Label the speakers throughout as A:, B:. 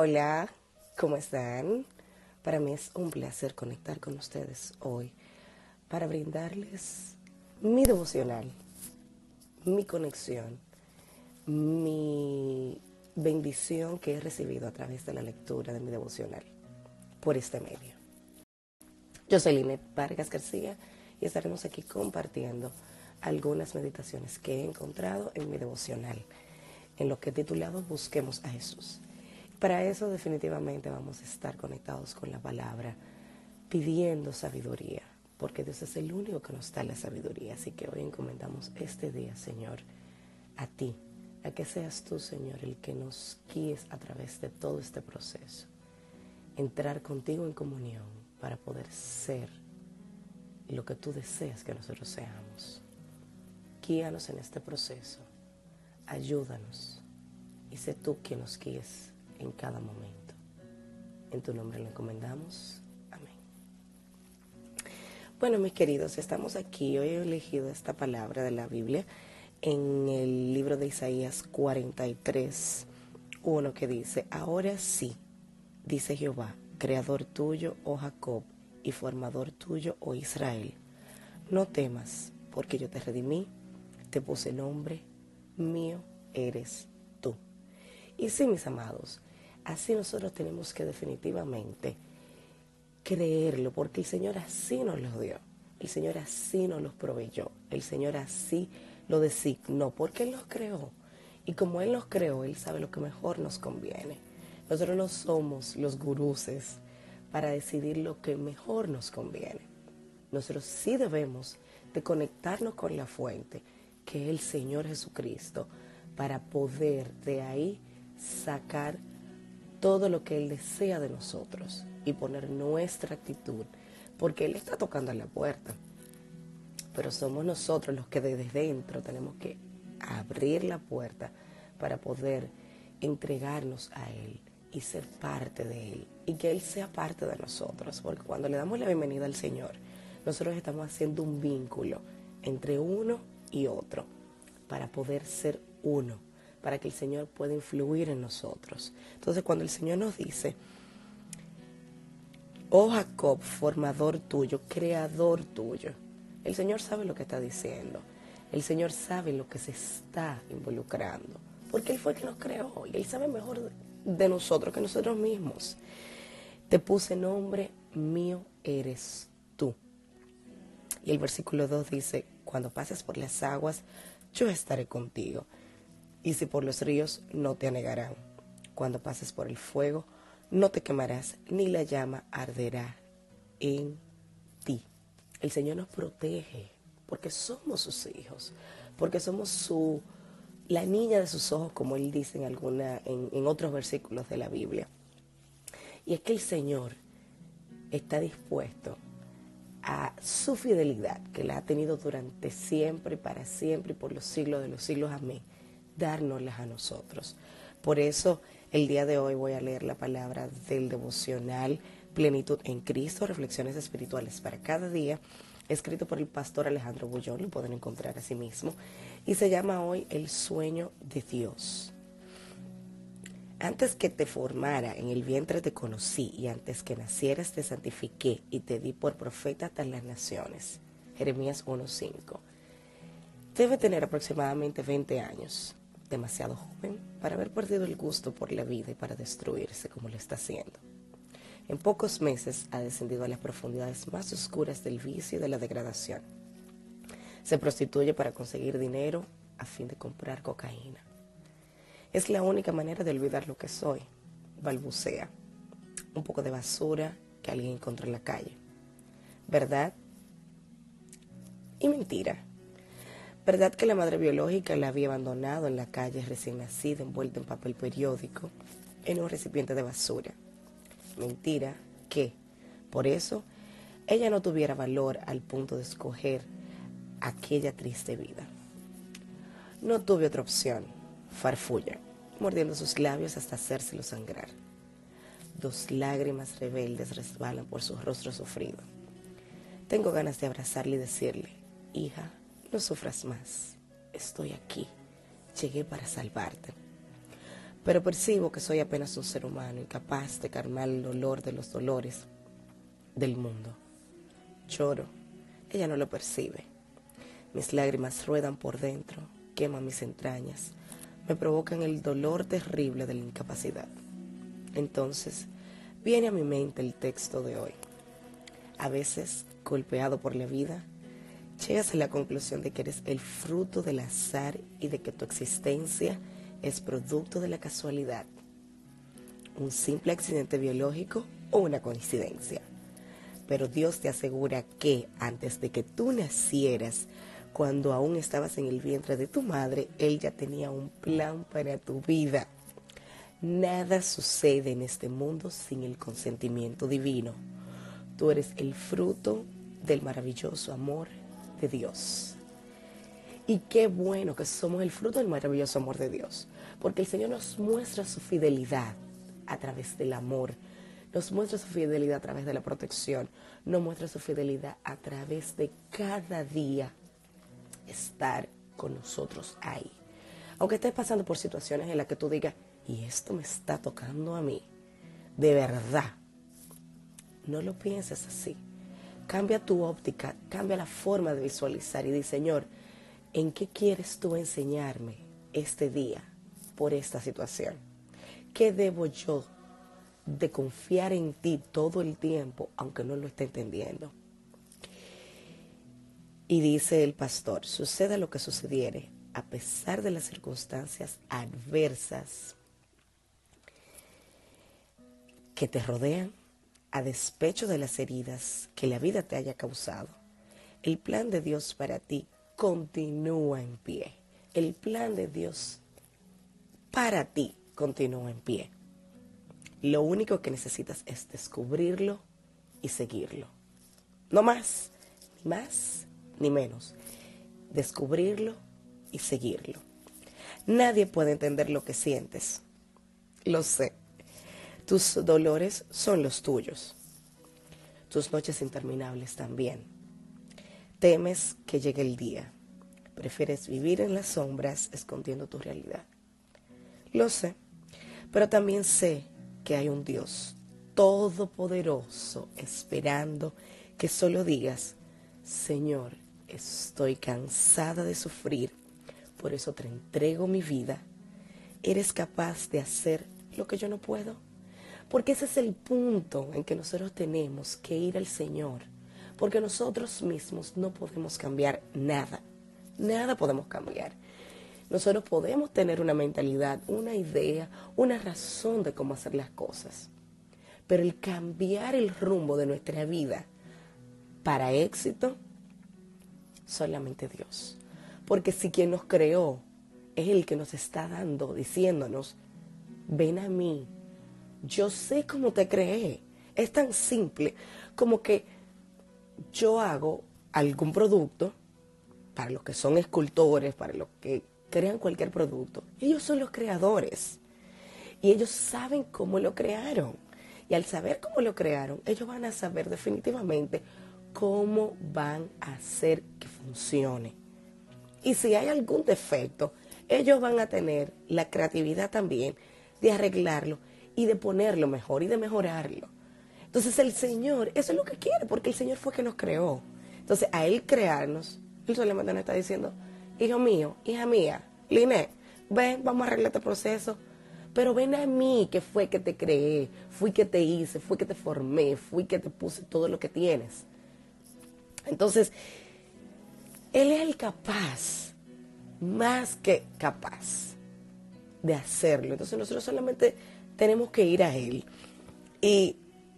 A: Hola, ¿cómo están? Para mí es un placer conectar con ustedes hoy para brindarles mi devocional, mi conexión, mi bendición que he recibido a través de la lectura de mi devocional por este medio. Yo soy Linet Vargas García y estaremos aquí compartiendo algunas meditaciones que he encontrado en mi devocional, en lo que he titulado Busquemos a Jesús. Para eso definitivamente vamos a estar conectados con la palabra, pidiendo sabiduría, porque Dios es el único que nos da la sabiduría. Así que hoy encomendamos este día, Señor, a ti, a que seas tú, Señor, el que nos guíes a través de todo este proceso. Entrar contigo en comunión para poder ser lo que tú deseas que nosotros seamos. Guíanos en este proceso, ayúdanos y sé tú quien nos guíes en cada momento. En tu nombre lo encomendamos. Amén. Bueno, mis queridos, estamos aquí. Hoy he elegido esta palabra de la Biblia en el libro de Isaías 43, uno que dice, ahora sí, dice Jehová, creador tuyo, oh Jacob, y formador tuyo, oh Israel. No temas, porque yo te redimí, te puse nombre, mío eres tú. Y sí, mis amados, así nosotros tenemos que definitivamente creerlo, porque el Señor así nos lo dio, el Señor así nos los proveyó, el Señor así lo designó, porque Él los creó. Y como Él los creó, Él sabe lo que mejor nos conviene. Nosotros no somos los guruses para decidir lo que mejor nos conviene. Nosotros sí debemos de conectarnos con la fuente, que es el Señor Jesucristo, para poder de ahí sacar todo lo que Él desea de nosotros y poner nuestra actitud, porque Él está tocando a la puerta. Pero somos nosotros los que desde dentro tenemos que abrir la puerta para poder entregarnos a Él y ser parte de Él y que Él sea parte de nosotros, porque cuando le damos la bienvenida al Señor, nosotros estamos haciendo un vínculo entre uno y otro para poder ser uno, para que el Señor pueda influir en nosotros. Entonces cuando el Señor nos dice, oh Jacob, formador tuyo, creador tuyo, el Señor sabe lo que está diciendo. El Señor sabe lo que se está involucrando. Porque Él fue el que nos creó y Él sabe mejor de nosotros que nosotros mismos. Te puse nombre, mío eres tú. Y el versículo 2 dice, cuando pases por las aguas, yo estaré contigo. Y si por los ríos, no te anegarán. Cuando pases por el fuego, no te quemarás, ni la llama arderá en el Señor nos protege porque somos sus hijos, porque somos su la niña de sus ojos, como él dice en alguna en, en otros versículos de la Biblia. Y es que el Señor está dispuesto a su fidelidad, que la ha tenido durante siempre, para siempre y por los siglos de los siglos. Amén. Dárnoslas a nosotros. Por eso el día de hoy voy a leer la palabra del devocional Plenitud en Cristo, Reflexiones Espirituales para cada día, escrito por el pastor Alejandro Bullón, lo pueden encontrar a sí mismo, y se llama hoy El sueño de Dios. Antes que te formara en el vientre te conocí, y antes que nacieras te santifiqué, y te di por profeta hasta las naciones. Jeremías 1.5. Debe tener aproximadamente 20 años, demasiado joven para haber perdido el gusto por la vida y para destruirse como lo está haciendo. En pocos meses ha descendido a las profundidades más oscuras del vicio y de la degradación. Se prostituye para conseguir dinero a fin de comprar cocaína. Es la única manera de olvidar lo que soy, balbucea. Un poco de basura que alguien encontró en la calle. ¿Verdad? Y mentira. ¿Verdad que la madre biológica la había abandonado en la calle recién nacida, envuelta en papel periódico, en un recipiente de basura? mentira que, por eso, ella no tuviera valor al punto de escoger aquella triste vida. No tuve otra opción, farfulla, mordiendo sus labios hasta hacérselo sangrar. Dos lágrimas rebeldes resbalan por su rostro sufrido. Tengo ganas de abrazarle y decirle, hija, no sufras más, estoy aquí, llegué para salvarte pero percibo que soy apenas un ser humano incapaz de calmar el dolor de los dolores del mundo. Lloro, ella no lo percibe. Mis lágrimas ruedan por dentro, queman mis entrañas, me provocan el dolor terrible de la incapacidad. Entonces, viene a mi mente el texto de hoy. A veces, golpeado por la vida, llegas a la conclusión de que eres el fruto del azar y de que tu existencia es producto de la casualidad, un simple accidente biológico o una coincidencia. Pero Dios te asegura que antes de que tú nacieras, cuando aún estabas en el vientre de tu madre, Él ya tenía un plan para tu vida. Nada sucede en este mundo sin el consentimiento divino. Tú eres el fruto del maravilloso amor de Dios. Y qué bueno que somos el fruto del maravilloso amor de Dios, porque el Señor nos muestra su fidelidad a través del amor, nos muestra su fidelidad a través de la protección, nos muestra su fidelidad a través de cada día estar con nosotros ahí. Aunque estés pasando por situaciones en las que tú digas, y esto me está tocando a mí, de verdad, no lo pienses así. Cambia tu óptica, cambia la forma de visualizar y di, Señor, ¿en qué quieres tú enseñarme este día por esta situación? ¿Qué debo yo de confiar en ti todo el tiempo, aunque no lo esté entendiendo? Y dice el pastor, suceda lo que sucediere, a pesar de las circunstancias adversas que te rodean, a despecho de las heridas que la vida te haya causado, el plan de Dios para ti continúa en pie. El plan de Dios para ti continúa en pie. Lo único que necesitas es descubrirlo y seguirlo. No más, ni más, ni menos. Descubrirlo y seguirlo. Nadie puede entender lo que sientes. Lo sé. Tus dolores son los tuyos. Tus noches interminables también. Temes que llegue el día. Prefieres vivir en las sombras escondiendo tu realidad. Lo sé. Pero también sé que hay un Dios todopoderoso esperando que solo digas, Señor, estoy cansada de sufrir, por eso te entrego mi vida. ¿Eres capaz de hacer lo que yo no puedo? Porque ese es el punto en que nosotros tenemos que ir al Señor, porque nosotros mismos no podemos cambiar nada, nada podemos cambiar. Nosotros podemos tener una mentalidad, una idea, una razón de cómo hacer las cosas, pero el cambiar el rumbo de nuestra vida para éxito, solamente Dios. Porque si quien nos creó es el que nos está dando, diciéndonos, ven a mí, yo sé cómo te creé. Es tan simple como que yo hago algún producto, para los que son escultores, para los que crean cualquier producto, ellos son los creadores. Y ellos saben cómo lo crearon. Y al saber cómo lo crearon, ellos van a saber definitivamente cómo van a hacer que funcione. Y si hay algún defecto, ellos van a tener la creatividad también de arreglarlo y de ponerlo mejor y de mejorarlo. Entonces el Señor, eso es lo que quiere, porque el Señor fue que nos creó. Entonces a Él crearnos, Él solamente nos está diciendo, hijo mío, hija mía, Liné, ven, vamos a arreglar este proceso. Pero ven a mí que fue que te creé, fui que te hice, fui que te formé, fui que te puse todo lo que tienes. Entonces, Él es el capaz, más que capaz de hacerlo. Entonces nosotros solamente tenemos que ir a Él. Y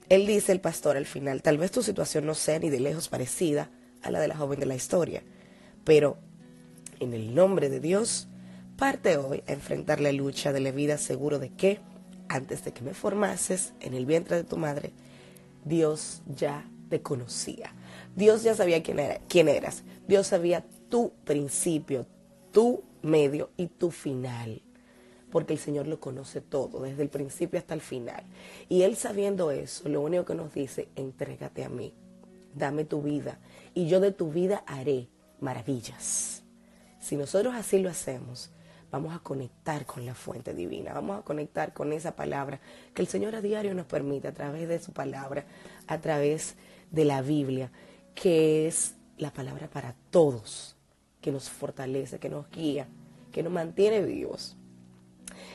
A: Él dice, el pastor al final, tal vez tu situación no sea ni de lejos parecida a la de la joven de la historia, pero en el nombre de Dios, parte hoy a enfrentar la lucha de la vida seguro de que, antes de que me formases en el vientre de tu madre, Dios ya te conocía. Dios ya sabía quién, era, quién eras. Dios sabía tu principio, tu medio y tu final. Porque el Señor lo conoce todo, desde el principio hasta el final. Y Él sabiendo eso, lo único que nos dice, entrégate a mí, dame tu vida, y yo de tu vida haré maravillas. Si nosotros así lo hacemos, vamos a conectar con la fuente divina, vamos a conectar con esa palabra que el Señor a diario nos permite a través de su palabra, a través de la Biblia, que es la palabra para todos, que nos fortalece, que nos guía, que nos mantiene vivos.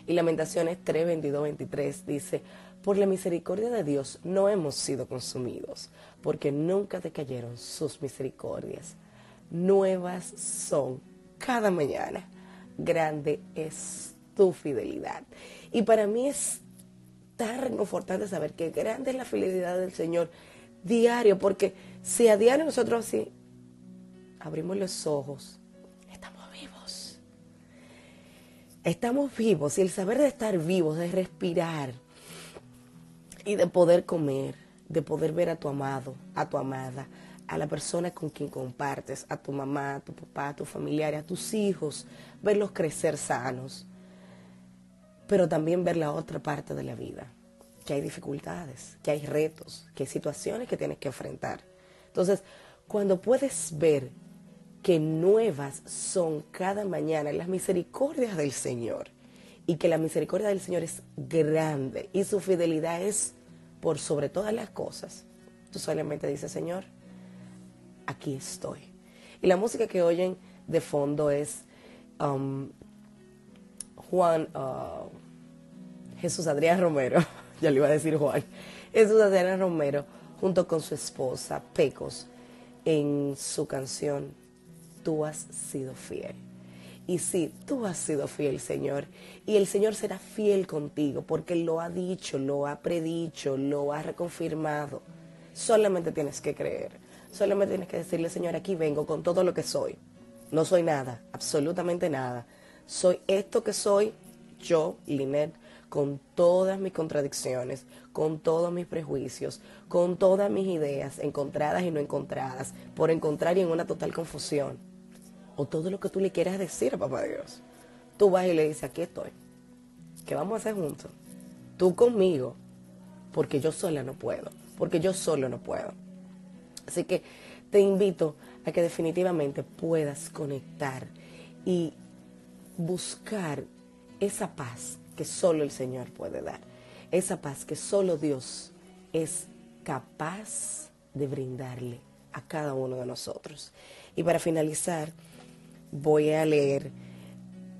A: Y Lamentaciones 3, 22, 23 dice, por la misericordia de Dios no hemos sido consumidos, porque nunca decayeron sus misericordias. Nuevas son cada mañana. Grande es tu fidelidad. Y para mí es tan reconfortante saber que grande es la fidelidad del Señor diario, porque si a diario nosotros así abrimos los ojos, Estamos vivos y el saber de estar vivos, de respirar y de poder comer, de poder ver a tu amado, a tu amada, a la persona con quien compartes, a tu mamá, a tu papá, a tu familiar, a tus hijos, verlos crecer sanos, pero también ver la otra parte de la vida, que hay dificultades, que hay retos, que hay situaciones que tienes que enfrentar. Entonces, cuando puedes ver que nuevas son cada mañana las misericordias del Señor y que la misericordia del Señor es grande y su fidelidad es por sobre todas las cosas, tú solamente dices, Señor, aquí estoy. Y la música que oyen de fondo es um, Juan, uh, Jesús Adrián Romero, ya le iba a decir Juan, Jesús Adrián Romero, junto con su esposa Pecos, en su canción Tú has sido fiel. Y sí, tú has sido fiel, Señor. Y el Señor será fiel contigo porque lo ha dicho, lo ha predicho, lo ha reconfirmado. Solamente tienes que creer. Solamente tienes que decirle, Señor, aquí vengo con todo lo que soy. No soy nada, absolutamente nada. Soy esto que soy, yo, Linet, con todas mis contradicciones, con todos mis prejuicios, con todas mis ideas, encontradas y no encontradas, por encontrar y en una total confusión. O todo lo que tú le quieras decir a Papá Dios. Tú vas y le dices, aquí estoy. ¿Qué vamos a hacer juntos? Tú conmigo, porque yo sola no puedo, porque yo solo no puedo. Así que te invito a que definitivamente puedas conectar y buscar esa paz que solo el Señor puede dar. Esa paz que solo Dios es capaz de brindarle a cada uno de nosotros. Y para finalizar, voy a leer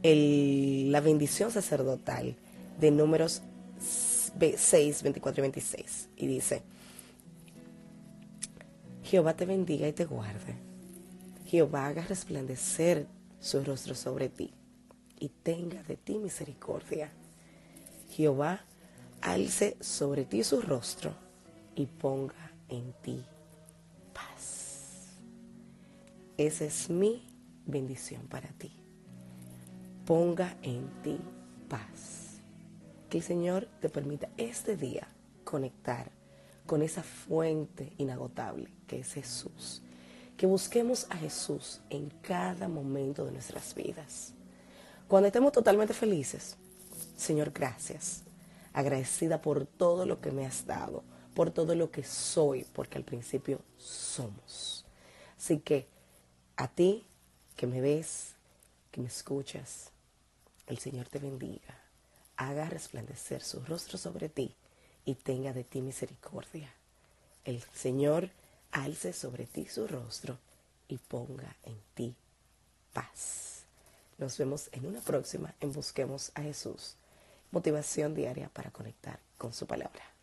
A: la bendición sacerdotal de números 6, 24 y 26. Y dice, Jehová te bendiga y te guarde. Jehová haga resplandecer su rostro sobre ti y tenga de ti misericordia. Jehová alce sobre ti su rostro y ponga en ti paz. Esa es mi bendición para ti. Ponga en ti paz. Que el Señor te permita este día conectar con esa fuente inagotable que es Jesús. Que busquemos a Jesús en cada momento de nuestras vidas. Cuando estemos totalmente felices, Señor, gracias. Agradecida por todo lo que me has dado, por todo lo que soy, porque al principio somos. Así que a ti que me ves, que me escuchas, el Señor te bendiga, haga resplandecer su rostro sobre ti y tenga de ti misericordia. El Señor alce sobre ti su rostro y ponga en ti paz. Nos vemos en una próxima en Busquemos a Jesús. Motivación diaria para conectar con su palabra.